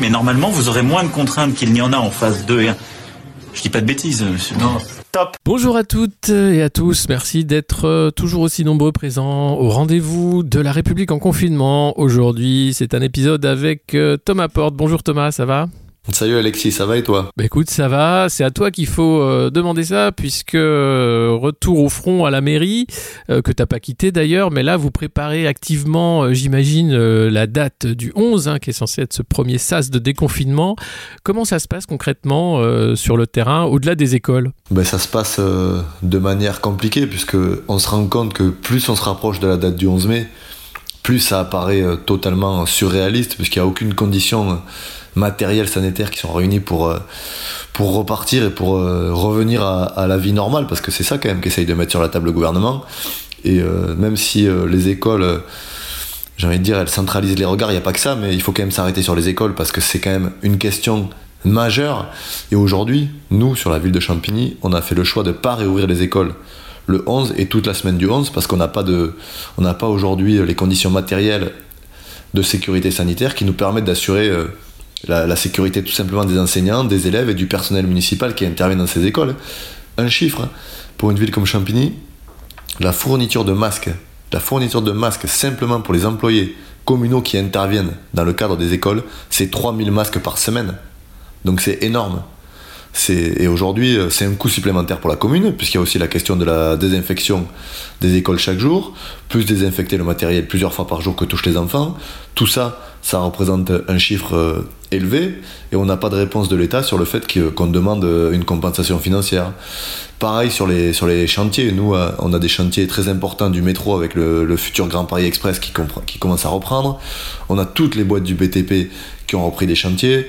Mais normalement, vous aurez moins de contraintes qu'il n'y en a en phase 2 et 1. Je dis pas de bêtises, monsieur. Non. Top. Bonjour à toutes et à tous. Merci d'être euh, toujours aussi nombreux présents au rendez-vous de la République en confinement. Aujourd'hui, c'est un épisode avec euh, Thomas Porte. Bonjour Thomas, ça va? Salut Alexis, ça va et toi Bah écoute, ça va, c'est à toi qu'il faut euh, demander ça, puisque euh, retour au front à la mairie, euh, que t'as pas quitté d'ailleurs, mais là vous préparez activement, j'imagine, la date du 11, hein, qui est censé être ce premier sas de déconfinement. Comment ça se passe concrètement sur le terrain, au-delà des écoles? Bah, Ça se passe de manière compliquée, puisque on se rend compte que plus on se rapproche de la date du 11 mai, plus ça apparaît totalement surréaliste, puisqu'il n'y a aucune condition matériels sanitaires qui sont réunis pour, euh, pour repartir et pour euh, revenir à, la vie normale, parce que c'est ça quand même qu'essaye de mettre sur la table le gouvernement. Et euh, même si les écoles, j'ai envie de dire, elles centralisent les regards, il n'y a pas que ça, mais il faut quand même s'arrêter sur les écoles, parce que c'est quand même une question majeure. Et aujourd'hui, nous, sur la ville de Champigny, on a fait le choix de ne pas réouvrir les écoles le 11 et toute la semaine du 11 parce qu'on n'a pas n'a pas aujourd'hui les conditions matérielles de sécurité sanitaire qui nous permettent d'assurer la, sécurité tout simplement des enseignants, des élèves et du personnel municipal qui intervient dans ces écoles. Un chiffre, hein. pour une ville comme Champigny, la fourniture de masques, la fourniture de masques simplement pour les employés communaux qui interviennent dans le cadre des écoles, c'est 3000 masques par semaine. Donc c'est énorme. Et aujourd'hui, euh, c'est un coût supplémentaire pour la commune, puisqu'il y a aussi la question de la désinfection des écoles chaque jour, plus désinfecter le matériel plusieurs fois par jour que touchent les enfants. Tout ça, ça représente un chiffre euh, élevé, et on n'a pas de réponse de l'État sur le fait qu'on demande euh, une compensation financière. Pareil sur les, sur les chantiers, nous, on a des chantiers très importants du métro avec le, futur Grand Paris Express qui, qui commence à reprendre. On a toutes les boîtes du BTP qui ont repris des chantiers.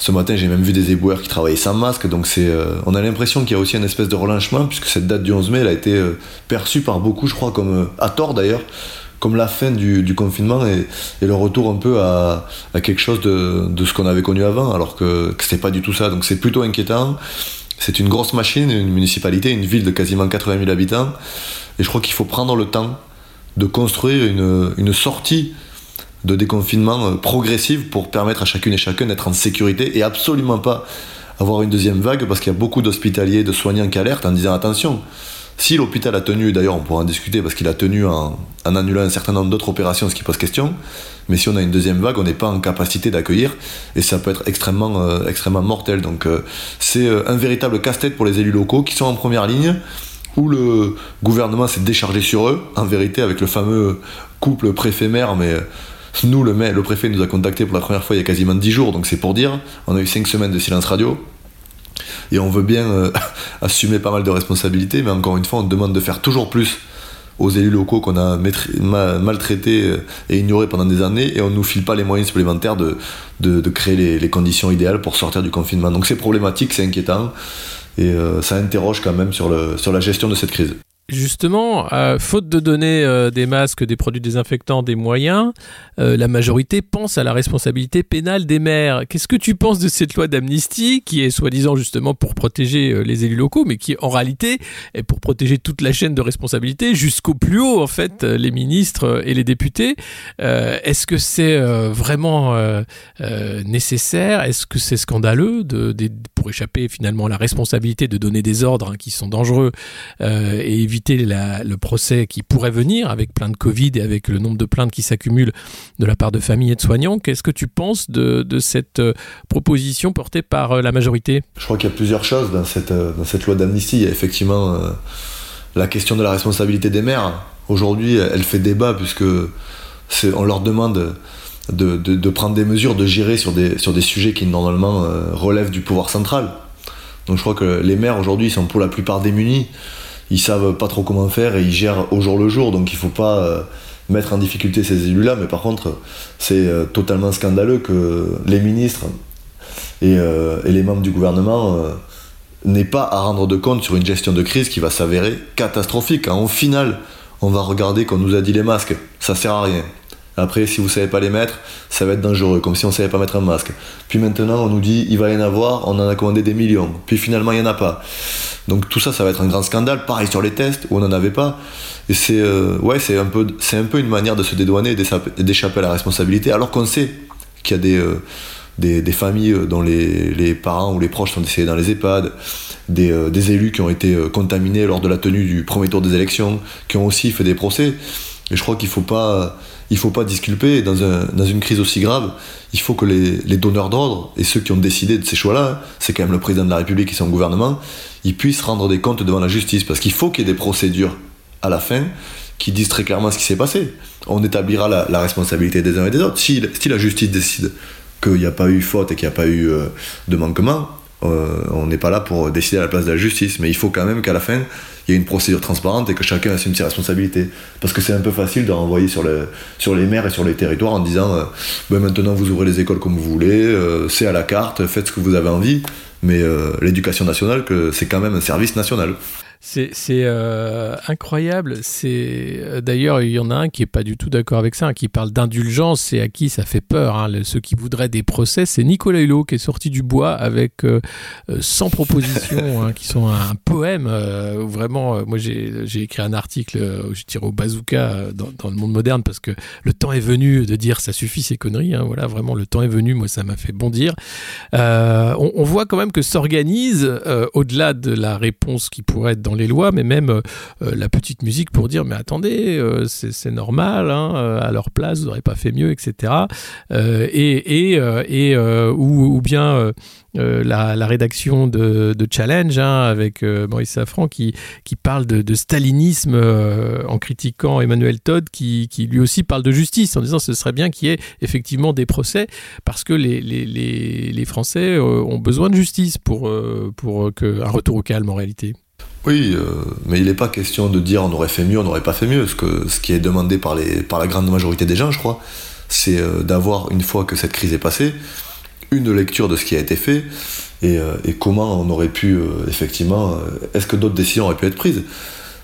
Ce matin, j'ai même vu des éboueurs qui travaillaient sans masque, donc c'est, euh, on a l'impression qu'il y a aussi une espèce de relâchement, puisque cette date du 11 mai, elle a été euh, perçue par beaucoup, je crois, comme, euh, à tort d'ailleurs, comme la fin du, confinement et, le retour un peu à, quelque chose de, ce qu'on avait connu avant, alors que, que c'était pas du tout ça. Donc c'est plutôt inquiétant. C'est une grosse machine, une municipalité, une ville de quasiment 80 000 habitants, et je crois qu'il faut prendre le temps de construire une sortie de déconfinement euh, progressif pour permettre à chacune et chacun d'être en sécurité et absolument pas avoir une deuxième vague parce qu'il y a beaucoup d'hospitaliers, de soignants qui alertent en disant attention, si l'hôpital a tenu, d'ailleurs on pourra en discuter parce qu'il a tenu en, annulant un certain nombre d'autres opérations, ce qui pose question, mais si on a une deuxième vague, on n'est pas en capacité d'accueillir et ça peut être extrêmement, euh, mortel. Donc euh, c'est un véritable casse-tête pour les élus locaux qui sont en première ligne où le gouvernement s'est déchargé sur eux, en vérité avec le fameux couple préfet-maire, mais nous, le, le préfet nous a contacté pour la première fois il y a quasiment 10 jours, donc c'est pour dire. On a eu 5 semaines de silence radio. Et on veut bien euh, assumer pas mal de responsabilités, mais encore une fois, on demande de faire toujours plus aux élus locaux qu'on a maltraités euh, et ignorés pendant des années, et on ne nous file pas les moyens supplémentaires de, de, créer les, conditions idéales pour sortir du confinement. Donc c'est problématique, c'est inquiétant, et euh, ça interroge quand même sur, le, sur la gestion de cette crise. Justement, faute de donner euh, des masques, des produits désinfectants, des moyens, euh, la majorité pense à la responsabilité pénale des maires. Qu'est-ce que tu penses de cette loi d'amnistie qui est soi-disant justement pour protéger euh, les élus locaux, mais qui en réalité est pour protéger toute la chaîne de responsabilité jusqu'au plus haut, en fait, les ministres et les députés? Est-ce que c'est vraiment nécessaire? Est-ce que c'est scandaleux de, pour échapper finalement à la responsabilité de donner des ordres hein, qui sont dangereux et éviter le procès qui pourrait venir avec plein de Covid et avec le nombre de plaintes qui s'accumulent de la part de familles et de soignants. Qu'est-ce que tu penses de, cette euh, proposition portée par euh, la majorité? Je crois qu'il y a plusieurs choses dans cette, euh, dans cette loi d'amnistie. Il y a effectivement la question de la responsabilité des maires. Aujourd'hui, elle fait débat puisque on leur demande de, prendre des mesures, de gérer sur des, sujets qui normalement relèvent du pouvoir central. Donc je crois que les maires aujourd'hui sont pour la plupart démunis ils savent pas trop comment faire et ils gèrent au jour le jour. Donc il faut pas euh, mettre en difficulté ces élus-là, mais par contre, c'est euh, totalement scandaleux que les ministres et, euh, les membres du gouvernement euh, n'aient pas à rendre de compte sur une gestion de crise qui va s'avérer catastrophique. Hein. Au final, on va regarder qu'on nous a dit les masques, ça sert à rien. Après, si vous savez pas les mettre, ça va être dangereux, comme si on savait pas mettre un masque. Puis maintenant, on nous dit il va y en avoir, on en a commandé des millions. Puis finalement, il y en a pas. Donc tout ça, ça va être un grand scandale. Pareil sur les tests où on n'en avait pas. Et c'est euh, ouais, c'est un peu, c'est un peu une manière de se dédouaner d'échapper à la responsabilité, alors qu'on sait qu'il y a des euh, des, familles dont les, les, parents ou les proches sont décédés dans les EHPAD, des, euh, des élus qui ont été contaminés lors de la tenue du premier tour des élections, qui ont aussi fait des procès. Et je crois qu'il il faut pas disculper. Dans, un, dans une crise aussi grave, il faut que les, donneurs d'ordre et ceux qui ont décidé de ces choix-là, c'est quand même le président de la République et son gouvernement, ils puissent rendre des comptes devant la justice. Parce qu'il faut qu'il y ait des procédures à la fin qui disent très clairement ce qui s'est passé. On établira la, responsabilité des uns et des autres. Si, si la justice décide qu'il n'y a pas eu faute et qu'il n'y a pas eu euh, de manquement, euh, on n'est pas là pour décider à la place de la justice. Mais il faut quand même qu'à la fin, il y ait une procédure transparente et que chacun assume ses responsabilités. Parce que c'est un peu facile de renvoyer sur, le, sur les maires et sur les territoires en disant euh, ben maintenant vous ouvrez les écoles comme vous voulez, euh, c'est à la carte, faites ce que vous avez envie. Mais euh, l'éducation nationale, que c'est quand même un service national. C'est euh, incroyable. C'est euh, d'ailleurs il y en a un qui est pas du tout d'accord avec ça, hein, qui parle d'indulgence et à qui ça fait peur. Hein. Le, ceux qui voudraient des procès, c'est Nicolas Hulot qui est sorti du bois avec euh, 100 euh, propositions hein, qui sont un, poème. Euh, vraiment, moi j'ai écrit un article où je tire au bazooka dans, dans, le monde moderne parce que le temps est venu de dire ça suffit ces conneries. Voilà, vraiment le temps est venu. Moi ça m'a fait bondir. On, on, voit quand même que s'organise au-delà de la réponse qui pourrait être dans les lois, mais même euh, euh, la petite musique pour dire mais attendez, euh, c'est normal, hein, à leur place, vous n'aurez pas fait mieux, etc. et, et, ou, bien la, rédaction de, Challenge hein, avec Maurice Safran qui, qui parle de, stalinisme en critiquant Emmanuel Todd qui, qui, lui aussi parle de justice en disant ce serait bien qu'il y ait effectivement des procès parce que les, les, les, les Français ont besoin de justice pour, pour que, un retour au calme en réalité. Oui, euh, mais il n'est pas question de dire on aurait fait mieux, on n'aurait pas fait mieux. Ce, que, ce qui est demandé par, la grande majorité des gens, je crois, c'est euh, d'avoir, une fois que cette crise est passée, une lecture de ce qui a été fait et, euh, et comment on aurait pu, effectivement, est-ce que d'autres décisions auraient pu être prises?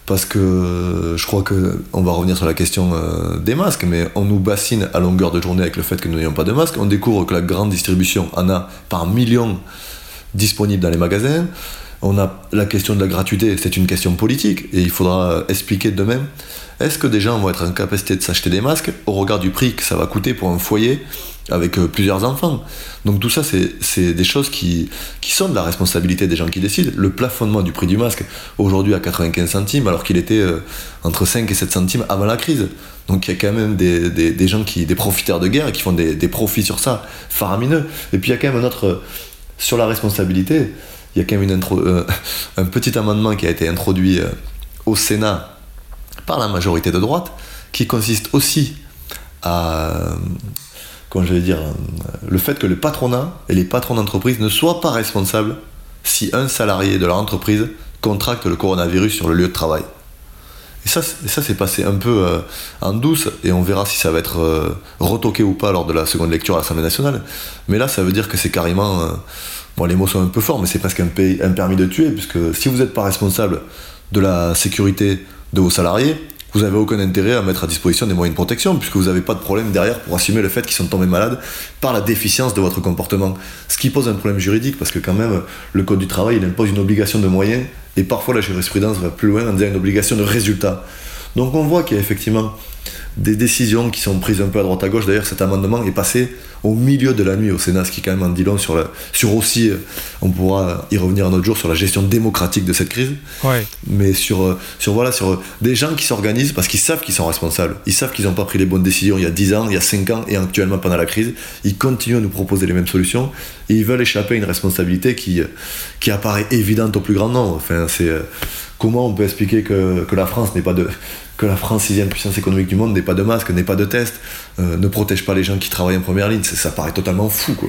Parce que je crois que on va revenir sur la question des masques, mais on nous bassine à longueur de journée avec le fait que nous n'ayons pas de masques. On découvre que la grande distribution en a par millions disponibles dans les magasins. On a la question de la gratuité, c'est une question politique et il faudra expliquer de même. Est-ce que des gens vont être en capacité de s'acheter des masques au regard du prix que ça va coûter pour un foyer avec euh, plusieurs enfants? Donc tout ça, c'est des choses qui, sont de la responsabilité des gens qui décident. Le plafonnement du prix du masque, aujourd'hui à 95 centimes, alors qu'il était euh, entre 5 et 7 centimes avant la crise. Donc il y a quand même des, gens qui, des profiteurs de guerre qui font des, des, profits sur ça, faramineux. Et puis il y a quand même un autre, sur la responsabilité, il y a quand même euh, un petit amendement qui a été introduit euh, au Sénat par la majorité de droite, qui consiste aussi à vais dire, euh, le fait que le patronat et les patrons d'entreprise ne soient pas responsables si un salarié de leur entreprise contracte le coronavirus sur le lieu de travail. Et ça, ça c'est passé un peu euh, en douce, et on verra si ça va être euh, retoqué ou pas lors de la seconde lecture à l'Assemblée nationale. Mais là, ça veut dire que c'est carrément. Euh, bon, les mots sont un peu forts, mais c'est presque un, un permis de tuer, puisque si vous n'êtes pas responsable de la sécurité de vos salariés, vous n'avez aucun intérêt à mettre à disposition des moyens de protection, puisque vous n'avez pas de problème derrière pour assumer le fait qu'ils sont tombés malades par la déficience de votre comportement. Ce qui pose un problème juridique, parce que quand même, le Code du travail, il impose une obligation de moyens, et parfois la jurisprudence va plus loin en disant une obligation de résultat. Donc on voit qu'il y a effectivement des décisions qui sont prises un peu à droite à gauche. D'ailleurs, cet amendement est passé au milieu de la nuit au Sénat, ce qui quand même en dit long sur, la, sur aussi, euh, on pourra y revenir un autre jour, sur la gestion démocratique de cette crise. Ouais. Mais sur, euh, sur, voilà, sur euh, des gens qui s'organisent parce qu'ils savent qu'ils sont responsables. Ils savent qu'ils n'ont pas pris les bonnes décisions il y a 10 ans, il y a 5 ans et actuellement pendant la crise. Ils continuent à nous proposer les mêmes solutions et ils veulent échapper à une responsabilité qui, qui apparaît évidente au plus grand nombre. Enfin, c'est comment on peut expliquer que, que la France n'est pas de que la France, sixième puissance économique du monde, n'ait pas de masque, n'ait pas de test, euh, ne protège pas les gens qui travaillent en première ligne. Ça paraît totalement fou, quoi.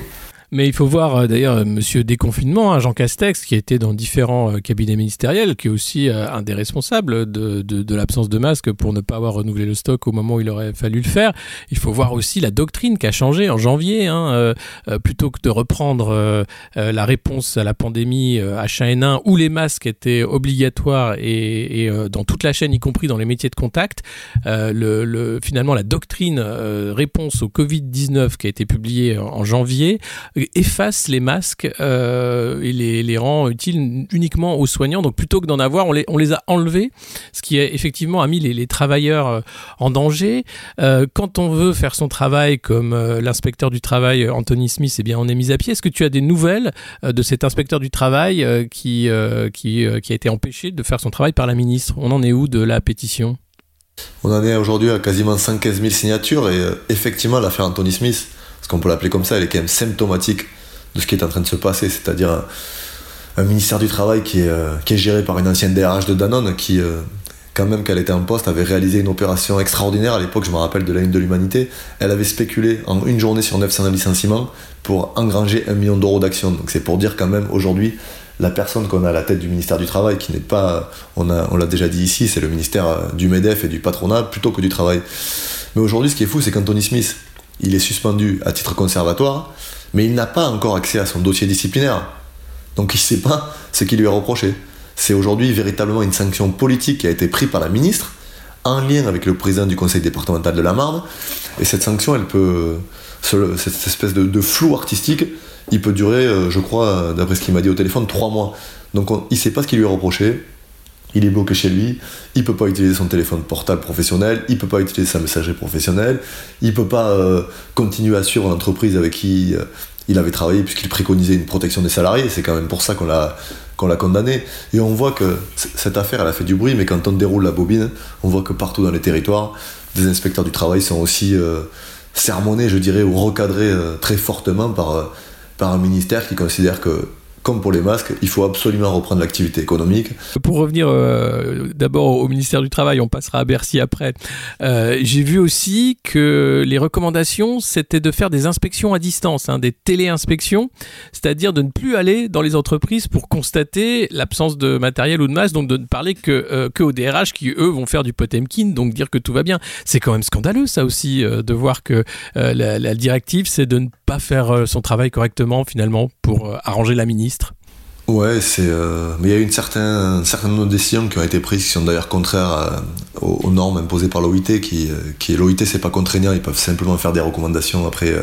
Mais il faut voir euh, d'ailleurs Monsieur Déconfinement, hein, Jean Castex, qui était dans différents euh, cabinets ministériels, qui est aussi euh, un des responsables de, de, l'absence de masque pour ne pas avoir renouvelé le stock au moment où il aurait fallu le faire. Il faut voir aussi la doctrine qui a changé en janvier. Hein, euh, euh, plutôt que de reprendre euh, euh, la réponse à la pandémie euh, H1N1 où les masques étaient obligatoires et, euh, dans toute la chaîne, y compris dans les métiers de contact, euh, le, le- finalement la doctrine euh, réponse au Covid-19 qui a été publiée en, janvier euh, efface les masques euh, et les, rend utiles uniquement aux soignants. Donc plutôt que d'en avoir, on les, a enlevés, ce qui a effectivement a mis les, travailleurs euh, en danger. Euh, quand on veut faire son travail comme l'inspecteur du travail Anthony Smith, eh bien on est mis à pied. Est-ce que tu as des nouvelles de cet inspecteur du travail qui, qui, qui a été empêché de faire son travail par la ministre? On en est où de la pétition? On en est aujourd'hui à quasiment 115 000 signatures et effectivement l'affaire Anthony Smith, parce qu'on peut l'appeler comme ça, elle est quand même symptomatique de ce qui est en train de se passer, c'est-à-dire un, ministère du Travail qui est, euh, qui est géré par une ancienne DRH de Danone qui, euh, quand même qu'elle était en poste, avait réalisé une opération extraordinaire. À l'époque, je me rappelle de la une de l'humanité. Elle avait spéculé en une journée sur 900 licenciements pour engranger un million d'euros d'actions. Donc c'est pour dire quand même aujourd'hui la personne qu'on a à la tête du ministère du Travail, qui n'est pas, on, a, on l'a déjà dit ici, c'est le ministère euh, du MEDEF et du patronat plutôt que du travail. Mais aujourd'hui, ce qui est fou, c'est qu'Anthony Smith, il est suspendu à titre conservatoire, mais il n'a pas encore accès à son dossier disciplinaire. Donc il ne sait pas ce qui lui est reproché. C'est aujourd'hui véritablement une sanction politique qui a été prise par la ministre, en lien avec le président du conseil départemental de la Marne. Et cette sanction, elle peut, ce- cette espèce de, flou artistique, il peut durer, euh, je crois, d'après ce qu'il m'a dit au téléphone, trois mois. Donc on- il ne sait pas ce qui lui est reproché. Il est bloqué chez lui, il peut pas utiliser son téléphone portable professionnel, il peut pas utiliser sa messagerie professionnelle, il peut pas euh, continuer à suivre l'entreprise avec qui euh, il avait travaillé puisqu'il préconisait une protection des salariés. C'est quand même pour ça qu'on l'a condamné. Et on voit que cette affaire, elle a fait du bruit, mais quand on déroule la bobine, on voit que partout dans les territoires, des inspecteurs du travail sont aussi euh, sermonnés, je dirais, ou recadrés très fortement par un ministère qui considère que, comme pour les masques, il faut absolument reprendre l'activité économique. Pour revenir euh, d'abord au ministère du Travail, on passera à Bercy après. Euh, J'ai vu aussi que les recommandations, c'était de faire des inspections à distance, hein, des téléinspections, c'est-à-dire de ne plus aller dans les entreprises pour constater l'absence de matériel ou de masse, donc de ne parler que, euh, aux DRH qui, eux, vont faire du Potemkin, donc dire que tout va bien. C'est quand même scandaleux, ça aussi, euh, de voir que la, la directive, c'est de ne pas faire euh, son travail correctement, finalement, pour euh, arranger la ministre. Ouais, c'est. euh, Mais il y a eu une certaine, certaines décisions qui ont été prises qui sont d'ailleurs contraires aux, normes imposées par l'OIT. Qui, qui l'OIT, c'est pas contraignant, ils peuvent simplement faire des recommandations après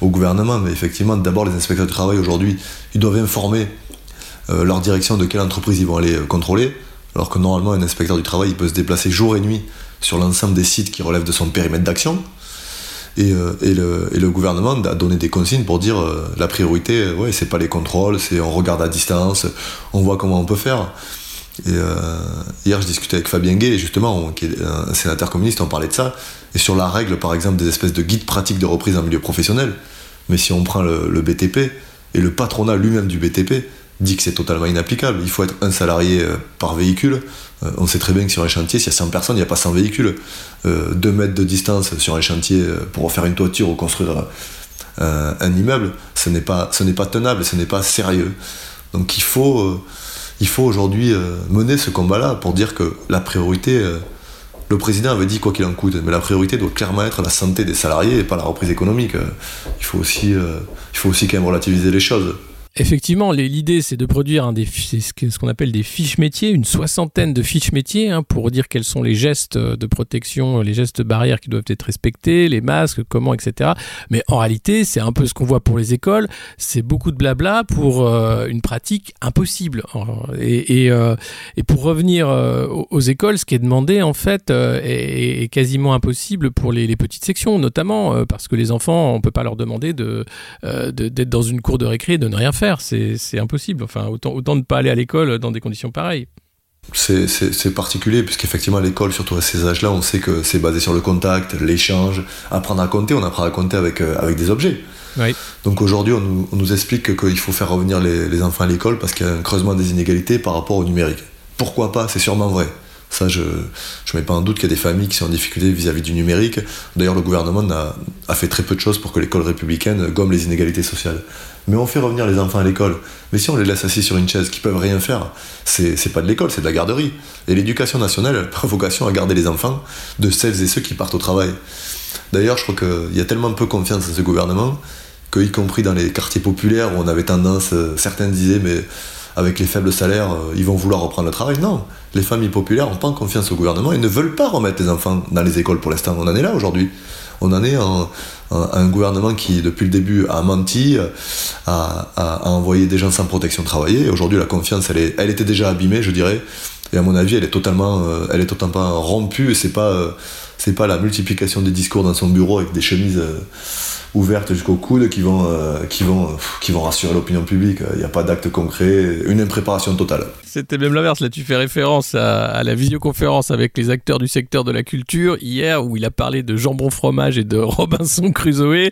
au gouvernement. Mais effectivement, d'abord, les inspecteurs du travail aujourd'hui, ils doivent informer leur direction de quelle entreprise ils vont aller contrôler. Alors que normalement, un inspecteur du travail, il peut se déplacer jour et nuit sur l'ensemble des sites qui relèvent de son périmètre d'action. Et, euh, et, le, gouvernement a donné des consignes pour dire euh, la priorité, euh, ouais, c'est pas les contrôles, c'est on regarde à distance, on voit comment on peut faire. Hier, je discutais avec Fabien Gay, justement, qui est un sénateur communiste, on parlait de ça, et sur la règle, par exemple, des espèces de guides pratiques de reprise en milieu professionnel. Mais si on prend le BTP, et le patronat lui-même du BTP dit que c'est totalement inapplicable, il faut être un salarié euh, par véhicule. Euh, on sait très bien que sur un chantier, s'il y a 100 personnes, il n'y a pas 100 véhicules. 2 mètres de distance sur un chantier euh, pour refaire une toiture ou construire euh, un immeuble, ce n'est pas, pas tenable, ce n'est pas sérieux. Donc il faut, euh, il faut aujourd'hui euh, mener ce combat-là pour dire que la priorité, euh, le président avait dit quoi qu'il en coûte, mais la priorité doit clairement être la santé des salariés et pas la reprise économique. Euh, Il faut aussi, euh, il faut aussi quand même relativiser les choses. Effectivement, l'idée c'est de produire ce qu'on appelle des fiches métiers, une soixantaine de fiches métiers hein, pour dire quels sont les gestes de protection, les gestes barrières qui doivent être respectés, les masques, comment, etc. Mais en réalité, c'est un peu ce qu'on voit pour les écoles, c'est beaucoup de blabla pour euh, une pratique impossible. Et, euh, pour revenir euh, aux, écoles, ce qui est demandé en fait euh, est, quasiment impossible pour les, petites sections, notamment euh, parce que les enfants, on peut pas leur demander de euh, de- d'être dans une cour de récré et de ne rien faire. C'est c'est impossible. Enfin, autant, autant ne pas aller à l'école dans des conditions pareilles. C'est- particulier, puisqu'effectivement, à l'école, surtout à ces âges-là, on sait que c'est basé sur le contact, l'échange. Apprendre à compter, on apprend à compter avec, euh, avec des objets. Oui. Donc aujourd'hui, on nous, on nous explique que- qu'il faut faire revenir les, les enfants à l'école parce qu'il y a un creusement des inégalités par rapport au numérique. Pourquoi pas? C'est sûrement vrai. Ça, je ne mets pas en doute qu'il y a des familles qui sont en difficulté vis-à-vis du numérique. D'ailleurs, le gouvernement a, a, fait très peu de choses pour que l'école républicaine gomme les inégalités sociales. Mais on fait revenir les enfants à l'école. Mais si on les laisse assis sur une chaise, qui peuvent rien faire, c'est pas de l'école, c'est de la garderie. Et l'éducation nationale, elle a vocation à garder les enfants de celles et ceux qui partent au travail. D'ailleurs, je crois qu'il y a tellement peu confiance en ce gouvernement que, y compris dans les quartiers populaires où on avait tendance, euh, certains disaient, mais avec les faibles salaires, euh, ils vont vouloir reprendre le travail. Non, les familles populaires n'ont pas confiance au gouvernement et ne veulent pas remettre les enfants dans les écoles pour l'instant. On en est là aujourd'hui. On en est un gouvernement qui, depuis le début, a menti, a, envoyé des gens sans protection travailler. Aujourd'hui, la confiance, elle, est, était déjà abîmée, je dirais. Et à mon avis, elle est totalement, euh, rompue. C'est pas, pas la multiplication des discours dans son bureau avec des chemises ouvertes jusqu'au coude qui vont, euh, qui vont, qui vont rassurer l'opinion publique. Il n'y a pas d'acte concret, une impréparation totale. C'était même l'inverse. Là, tu fais référence à, la visioconférence avec les acteurs du secteur de la culture hier, où il a parlé de jambon fromage et de Robinson Crusoe,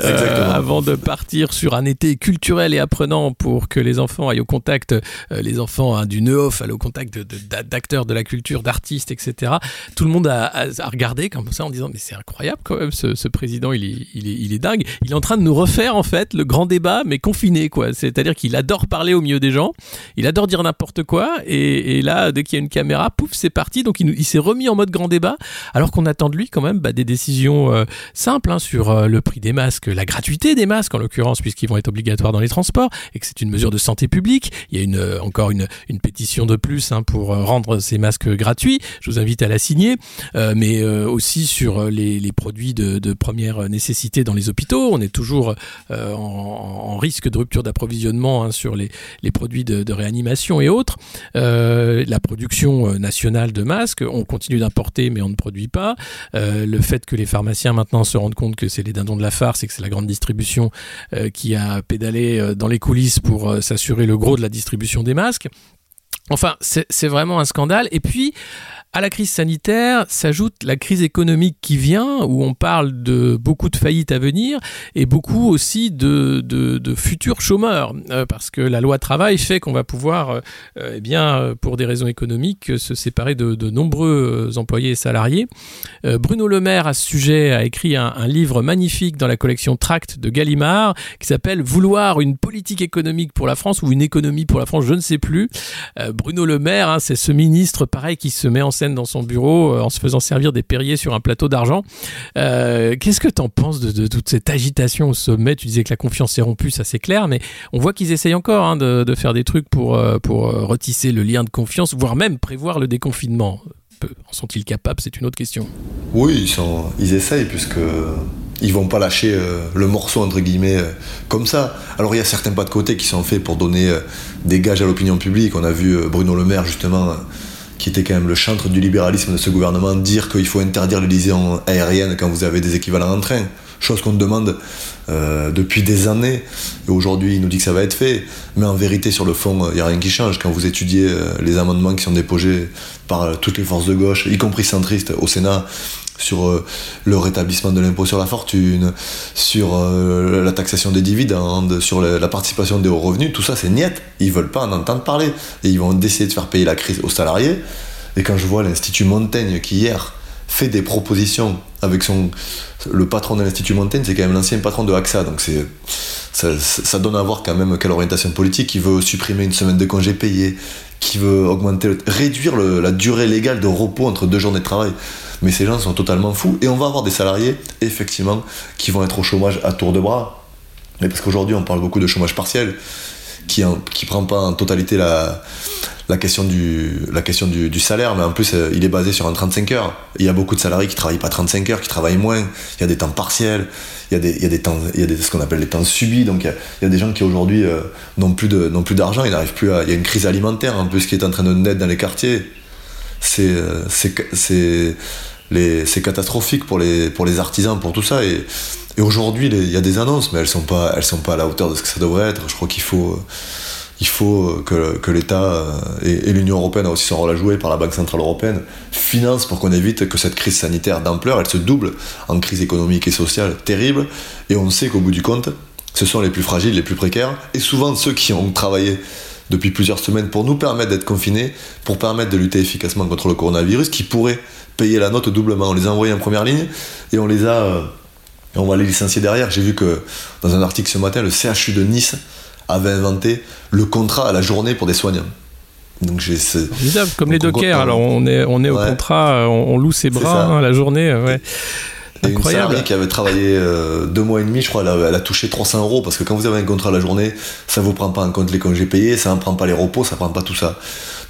euh, avant de partir sur un été culturel et apprenant pour que les enfants aillent au contact, euh, les enfants hein, du Neuf, aillent au contact d'acteurs de, de, la culture, d'artistes, etc. Tout le monde a, a, regardé comme ça en disant mais c'est incroyable quand même, ce, ce président, il est, il est, il est Il est en train de nous refaire en fait le grand débat, mais confiné quoi. C'est-à-dire qu'il adore parler au milieu des gens, il adore dire n'importe quoi, et, là dès qu'il y a une caméra, pouf, c'est parti. Donc il, s'est remis en mode grand débat, alors qu'on attend de lui quand même bah, des décisions euh, simples hein, sur euh, le prix des masques, la gratuité des masques en l'occurrence, puisqu'ils vont être obligatoires dans les transports, et que c'est une mesure de santé publique. Il y a euh, encore une, pétition de plus hein, pour rendre ces masques gratuits. Je vous invite à la signer, mais aussi sur les, les produits de, de première nécessité dans les On est toujours euh, en, risque de rupture d'approvisionnement hein, sur les, produits de, réanimation et autres. Euh, la production euh, nationale de masques, on continue d'importer mais on ne produit pas. le fait que les pharmaciens maintenant se rendent compte que c'est les dindons de la farce et que c'est la grande distribution qui a pédalé dans les coulisses pour s'assurer le gros de la distribution des masques. Enfin, c'est vraiment un scandale. Et puis, à la crise sanitaire s'ajoute la crise économique qui vient, où on parle de beaucoup de faillites à venir et beaucoup aussi de, futurs chômeurs, euh, parce que la loi travail fait qu'on va pouvoir, euh, euh, eh bien, pour des raisons économiques, se séparer de, nombreux employés et salariés. Bruno Le Maire, à ce sujet, a écrit un, un livre magnifique dans la collection Tract de Gallimard, qui s'appelle Vouloir une politique économique pour la France ou une économie pour la France, je ne sais plus. Bruno Le Maire, hein, c'est ce ministre, pareil, qui se met en dans son bureau euh, en se faisant servir des Perriers sur un plateau d'argent. Euh, qu'est-ce que tu en penses de, toute cette agitation au sommet? Tu disais que la confiance est rompue, ça c'est clair, mais on voit qu'ils essayent encore hein, de, faire des trucs pour, euh, pour retisser le lien de confiance, voire même prévoir le déconfinement. En sont-ils capables C'est une autre question. Oui, ils, sont, ils essayent, puisque ils vont pas lâcher le morceau entre guillemets comme ça. Alors il y a certains pas de côté qui sont faits pour donner des gages à l'opinion publique. On a vu Bruno Le Maire justement qui était quand même le chantre du libéralisme de ce gouvernement, dire qu'il faut interdire les liaisons aériennes quand vous avez des équivalents en train. Chose qu'on demande euh, depuis des années. Et aujourd'hui, il nous dit que ça va être fait. Mais en vérité, sur le fond, il n'y a rien qui change. Quand vous étudiez euh, les amendements qui sont déposés par toutes les forces de gauche, y compris centristes au Sénat, sur euh, le rétablissement de l'impôt sur la fortune, sur euh, la taxation des dividendes, sur la, participation des hauts revenus, tout ça c'est niet. Ils veulent pas en entendre parler. Et ils vont essayer de faire payer la crise aux salariés. Et quand je vois l'Institut Montaigne qui hier fait des propositions avec son le patron de l'Institut Montaigne, c'est quand même l'ancien patron de AXA, donc c'est ça, donne à voir quand même quelle orientation politique. qui veut supprimer une semaine de congé payé, qui veut augmenter, réduire la durée légale de repos entre deux journées de travail. Mais ces gens sont totalement fous. Et on va avoir des salariés, effectivement, qui vont être au chômage à tour de bras. Mais parce qu'aujourd'hui, on parle beaucoup de chômage partiel, qui ne qui prend pas en totalité la, question, du, salaire, mais en plus, euh, il est basé sur un 35 heures. Il y a beaucoup de salariés qui travaillent pas 35 heures, qui travaillent moins. Il y a des temps partiels, il y a, des, temps, il y a ce qu'on appelle les temps subis. Donc, il y a, des gens qui aujourd'hui euh, n'ont plus d'argent, ils n'arrivent plus à. Il y a une crise alimentaire en plus qui est en train de naître dans les quartiers. C'est. Euh, c'est c'est catastrophique pour les, pour les artisans, pour tout ça. Et, et aujourd'hui, il y a des annonces, mais elles ne sont, pas, elles sont pas à la hauteur de ce que ça devrait être. Je crois qu'il faut, il faut que, l'État euh, et, l'Union européenne a aussi son rôle à jouer par la Banque Centrale Européenne, finance pour qu'on évite que cette crise sanitaire d'ampleur, elle se double en crise économique et sociale terrible. Et on sait qu'au bout du compte, ce sont les plus fragiles, les plus précaires, et souvent ceux qui ont travaillé depuis plusieurs semaines pour nous permettre d'être confinés, pour permettre de lutter efficacement contre le coronavirus, qui pourrait payer la note doublement. On les a envoyés en première ligne et on les a. Euh, on va les licencier derrière. J'ai vu que dans un article ce matin, le CHU de Nice avait inventé le contrat à la journée pour des soignants. Donc j'ai comme les dockers. Alors on est on est au contrat, on, loue ses bras hein, la journée. Ouais. Et une salariée qui avait travaillé euh, deux mois et demi, je crois, elle a, touché 300 euros parce que quand vous avez un contrat à la journée, ça vous prend pas en compte les congés payés, ça ne prend pas les repos, ça ne prend pas tout ça.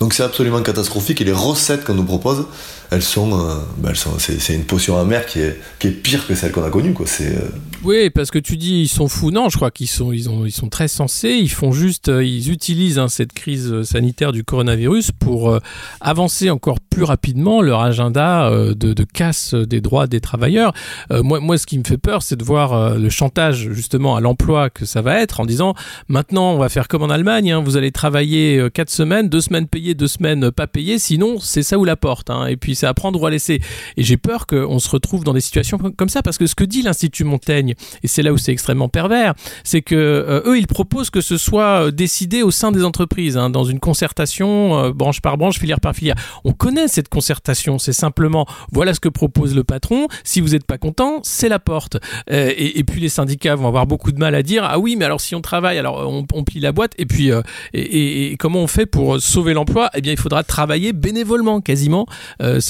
Donc c'est absolument catastrophique et les recettes qu'on nous propose, elles sont, euh, bah, sont c'est, une potion amère qui est, pire que celle qu'on a connue. Quoi. Euh, Oui, parce que tu dis ils sont fous. Non, je crois qu'ils sont, ils ont, ils sont très sensés. Ils font juste, euh, ils utilisent hein, cette crise sanitaire du coronavirus pour avancer encore plus rapidement leur agenda de, de, casse des droits des travailleurs. moi, moi, ce qui me fait peur, c'est de voir le chantage justement à l'emploi que ça va être en disant maintenant on va faire comme en Allemagne, hein, vous allez travailler quatre semaines, deux semaines payées, deux semaines pas payées, sinon c'est ça ou la porte. Hein. Et puis c'est à prendre ou à laisser. Et j'ai peur qu'on se retrouve dans des situations comme ça, parce que ce que dit l'Institut Montaigne, et c'est là où c'est extrêmement pervers, c'est que euh, eux, ils proposent que ce soit euh, décidé au sein des entreprises, hein, dans une concertation euh, branche par branche, filière par filière. On connaît cette concertation, c'est simplement voilà ce que propose le patron. Si vous n'êtes pas content, c'est la porte. Et, puis les syndicats vont avoir beaucoup de mal à dire ah oui, mais alors si on travaille, alors on, plie la boîte. Et puis et, comment on fait pour sauver l'emploi? Eh bien, il faudra travailler bénévolement, quasiment.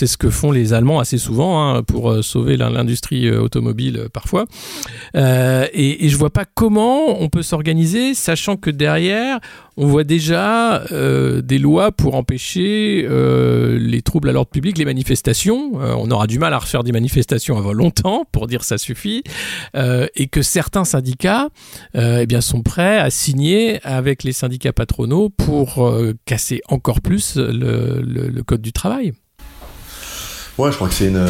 Ce que font les Allemands assez souvent hein, pour euh, sauver l'industrie euh, automobile euh, parfois. et, et je vois pas comment on peut s'organiser, sachant que derrière, on voit déjà des lois pour empêcher les troubles à l'ordre public, les manifestations. on aura du mal à refaire des manifestations avant longtemps pour dire ça suffit, et que certains syndicats eh bien, sont prêts à signer avec les syndicats patronaux pour casser encore plus le code du travail. Ouais, je crois que c'est une,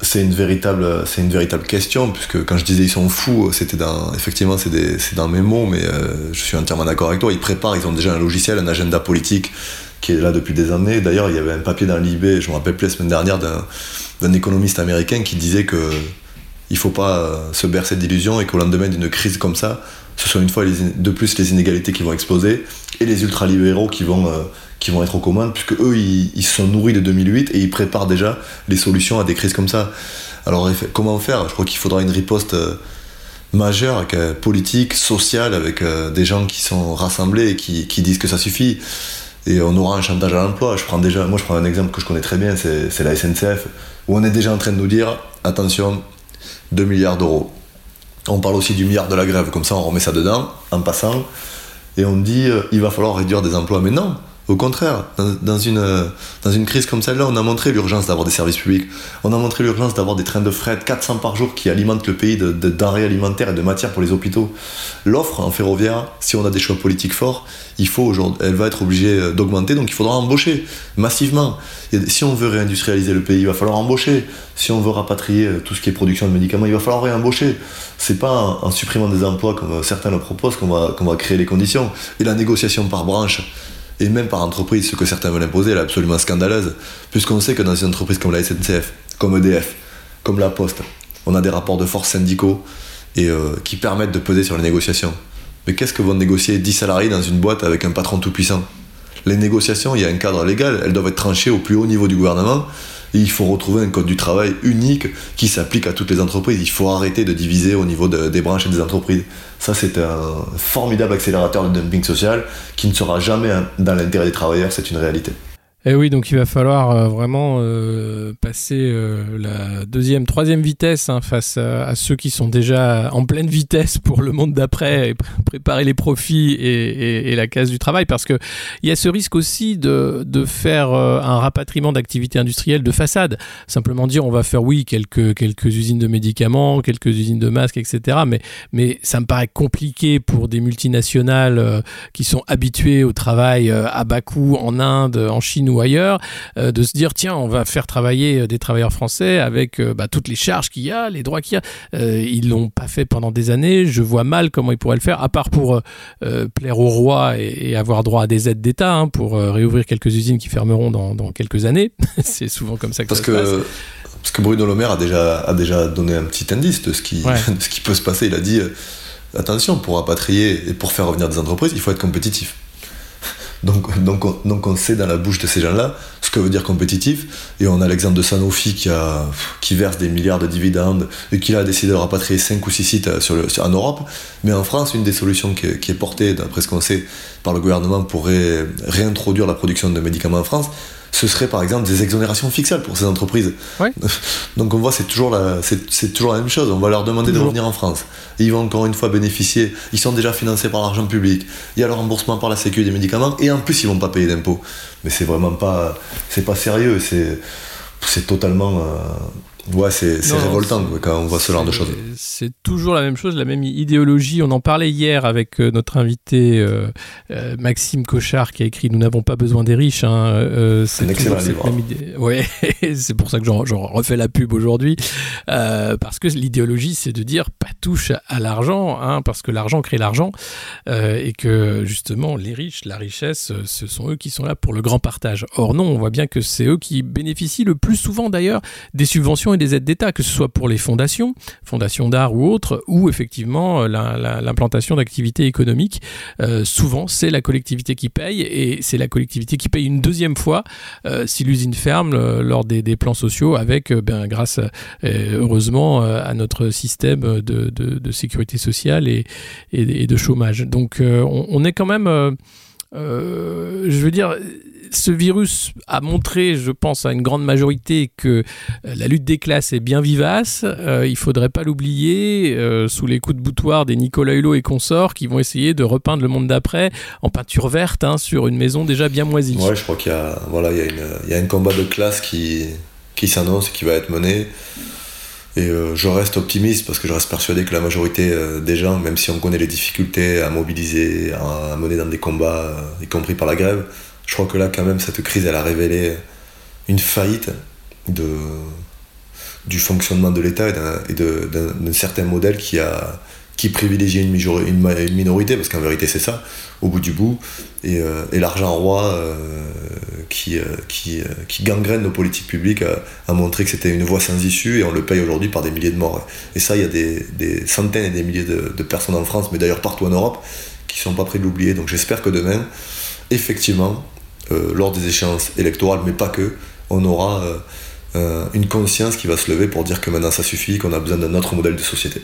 c'est une véritable, c'est une véritable question puisque quand je disais ils sont fous, c'était dans, effectivement c'est, c'est dans mes mots, mais euh, je suis entièrement d'accord avec toi. Ils préparent, ils ont déjà un logiciel, un agenda politique qui est là depuis des années. D'ailleurs, il y avait un papier dans l'IB, je me rappelle plus la semaine dernière d'un, d'un économiste américain qui disait que il faut pas euh, se bercer d'illusions et qu'au lendemain d'une crise comme ça, ce soit une fois de plus les inégalités qui vont exploser et les ultralibéraux qui vont euh, qui vont être aux commandes, puisque eux, ils, se sont nourris de 2008 et ils préparent déjà les solutions à des crises comme ça. Alors, comment faire? Je crois qu'il faudra une riposte euh, majeure, euh, politique, sociale, avec des gens qui sont rassemblés et qui, disent que ça suffit. Et on aura un chantage à l'emploi. Je prends moi, je prends un exemple que je connais très bien, c'est la SNCF, où on est déjà en train de nous dire attention, 2 milliards d'euros. On parle aussi du milliard de la grève, comme ça on remet ça dedans, en passant, et on dit il va falloir réduire des emplois. Mais non, au contraire, dans, une, dans une crise comme celle-là, on a montré l'urgence d'avoir des services publics. On a montré l'urgence d'avoir des trains de fret 400 par jour qui alimentent le pays de, alimentaires et de matières pour les hôpitaux. L'offre en ferroviaire, si on a des choix politiques forts, elle va être obligée d'augmenter, donc il faudra embaucher massivement. si on veut réindustrialiser le pays, il va falloir embaucher. Si on veut rapatrier tout ce qui est production de médicaments, il va falloir réembaucher. C'est pas en, supprimant des emplois comme certains le proposent qu'on va, qu'on va créer les conditions. Et la négociation par branche, et même par entreprise, ce que certains veulent imposer, elle est absolument scandaleuse, puisqu'on sait que dans une entreprise comme la SNCF, comme EDF, comme la Poste, on a des rapports de force syndicaux et euh, qui permettent de peser sur les négociations. Mais qu'est-ce que vont négocier 10 salariés dans une boîte avec un patron tout puissant Les négociations, il y a un cadre légal, elles doivent être tranchées au plus haut niveau du gouvernement il faut retrouver un code du travail unique qui s'applique à toutes les entreprises. Il faut arrêter de diviser au niveau des branches et des entreprises. Ça, c'est un formidable accélérateur de dumping social qui ne sera jamais dans l'intérêt des travailleurs, c'est une réalité. Et eh oui, donc il va falloir euh, vraiment euh, passer euh, la deuxième, troisième vitesse hein, face à, ceux qui sont déjà en pleine vitesse pour le monde d'après et préparer les profits et, la case du travail, parce que il y a ce risque aussi de, de faire un rapatriement d'activités industrielles de façade. Simplement dire on va faire oui quelques quelques usines de médicaments, quelques usines de masques, etc. Mais mais ça me paraît compliqué pour des multinationales qui sont habituées au travail à bas coût en Inde, en Chine ou ailleurs, euh, de se dire tiens, on va faire travailler euh, des travailleurs français avec euh, bah, toutes les charges qu'il y a, les droits qu'il y a. ils l'ont pas fait pendant des années. Je vois mal comment ils pourraient le faire, à part pour plaire au roi et, avoir droit à des aides d'État hein, pour réouvrir quelques usines qui fermeront dans, quelques années. C'est souvent comme ça que Parce ça que... se passe. Parce que Bruno Le Maire a déjà, a déjà donné un petit indice de ce qui, de ce qui peut se passer. Il a dit attention, pour rapatrier et pour faire revenir des entreprises, il faut être compétitif Donc, donc, on, sait dans la bouche de ces gens-là ce que veut dire compétitif. Et on a l'exemple de Sanofi qui, verse des milliards de dividendes et qui a décidé de rapatrier 5 ou 6 sites le, en Europe. Mais en France, une des solutions qui, qui est portée, d'après ce qu'on sait, par le gouvernement pour ré, réintroduire la production de médicaments en France, ce serait par exemple des exonérations fiscales pour ces entreprises. Ouais. Donc on voit c'est toujours la c'est toujours la même chose. On va leur demander Toujours. de revenir en France. Et ils vont encore une fois bénéficier. Ils sont déjà financés par l'argent public. Il y a le remboursement par la sécurité des médicaments et en plus ils vont pas payer d'impôts. Mais c'est vraiment pas c'est pas sérieux. C'est c'est totalement euh, ouais c'est révoltant quand on voit ce genre de choses. C'est toujours la même chose, la même idéologie. On en parlait hier avec euh, notre invité euh, euh, Maxime Cochard qui a écrit Nous n'avons pas besoin des riches. Hein. Euh, C'est un excellent livre. idée. Ouais, c'est pour ça que j'en refais la pub aujourd'hui. Parce que l'idéologie, c'est de dire pas touche à l'argent, hein, parce que l'argent crée l'argent. et que justement, les riches, la richesse, ce sont eux qui sont là pour le grand partage. Or, non, on voit bien que c'est eux qui bénéficient le plus souvent d'ailleurs des subventions et des aides d'État, que ce soit pour les fondations, fondations d'art ou autres, ou effectivement euh, la- la- l'implantation d'activités économiques. Euh, souvent, c'est la collectivité qui paye, et c'est la collectivité qui paye une deuxième fois euh, si l'usine ferme lors des, plans sociaux, avec, ben, grâce heureusement à notre système de, sécurité sociale et, de chômage. Donc, on, est quand même, je veux dire, ce virus a montré, je pense, à une grande majorité que euh, la lutte des classes est bien vivace. Euh, il faudrait pas l'oublier euh, sous les coups de boutoir des Nicolas Hulot et consorts qui vont essayer de repeindre le monde d'après en peinture verte hein, sur une maison déjà bien moisie. Ouais, je crois qu'il y a, voilà, il y a, un combat de classe qui, qui s'annonce et qui va être mené. Et euh, je reste optimiste parce que je reste persuadé que la majorité des gens, même si on connaît les difficultés à mobiliser, à, mener dans des combats, y compris par la grève, je crois que là, quand même, cette crise, elle a révélé une faillite du fonctionnement de l'État et d'un- certain modèle qui, a, qui privilégie une, minorité, parce qu'en vérité, c'est ça, au bout du bout, et, euh, l'argent roi euh, qui, euh, qui, gangrène nos politiques publiques a, montré que c'était une voie sans issue et on le paye aujourd'hui par des milliers de morts. Et ça, il y a des, centaines et des milliers de, personnes en France, mais d'ailleurs partout en Europe, qui sont pas prêts de l'oublier. Donc j'espère que demain, effectivement, lors des échéances électorales, mais pas que, on aura euh, euh, une conscience qui va se lever pour dire que maintenant ça suffit, qu'on a besoin d'un autre modèle de société.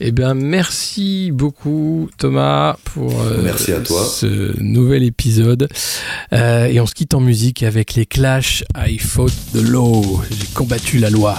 Eh bien, merci beaucoup Thomas pour euh, Merci à toi. ce nouvel épisode. Euh, et on se quitte en musique avec les Clash. I fought the law. J'ai combattu la loi.